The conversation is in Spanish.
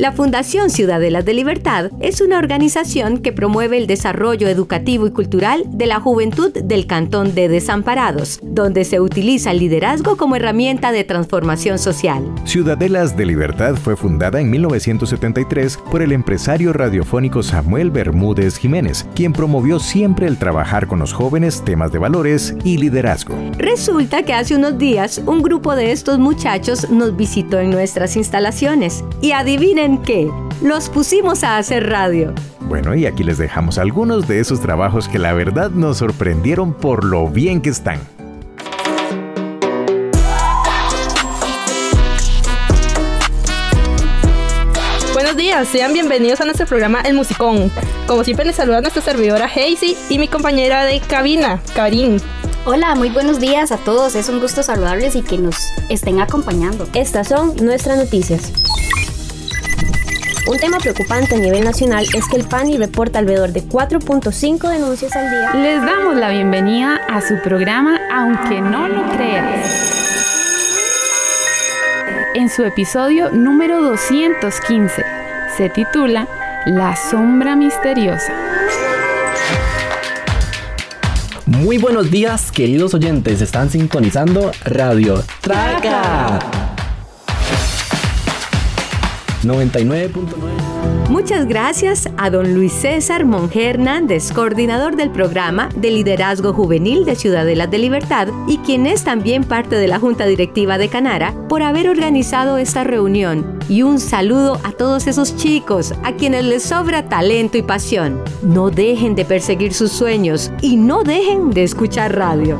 La Fundación Ciudadelas de Libertad es una organización que promueve el desarrollo educativo y cultural de la juventud del Cantón de Desamparados, donde se utiliza el liderazgo como herramienta de transformación social. Ciudadelas de Libertad fue fundada en 1973 por el empresario radiofónico Samuel Bermúdez Jiménez, quien promovió siempre el trabajar con los jóvenes temas de valores y liderazgo. Resulta que hace unos días un grupo de estos muchachos nos visitó en nuestras instalaciones y adivinen qué, los pusimos a hacer radio. Bueno, y aquí les dejamos algunos de esos trabajos que la verdad nos sorprendieron por lo bien que están. Buenos días, sean bienvenidos a nuestro programa El Musicón. Como siempre les saluda nuestra servidora Hazy y mi compañera de cabina, Karin. Hola, muy buenos días a todos. Es un gusto saludarles y que nos estén acompañando. Estas son nuestras noticias. Un tema preocupante a nivel nacional es que el PANI reporta alrededor de 4.5 denuncias al día. Les damos la bienvenida a su programa Aunque no lo creas. En su episodio número 215 se titula La sombra misteriosa. Muy buenos días, queridos oyentes. Están sintonizando Radio Traca 99.9. Muchas gracias a don Luis César Monge Hernández, coordinador del programa de liderazgo juvenil de Ciudadelas de Libertad y quien es también parte de la Junta Directiva de Canara, por haber organizado esta reunión. Y un saludo a todos esos chicos a quienes les sobra talento y pasión. No dejen de perseguir sus sueños y no dejen de escuchar radio.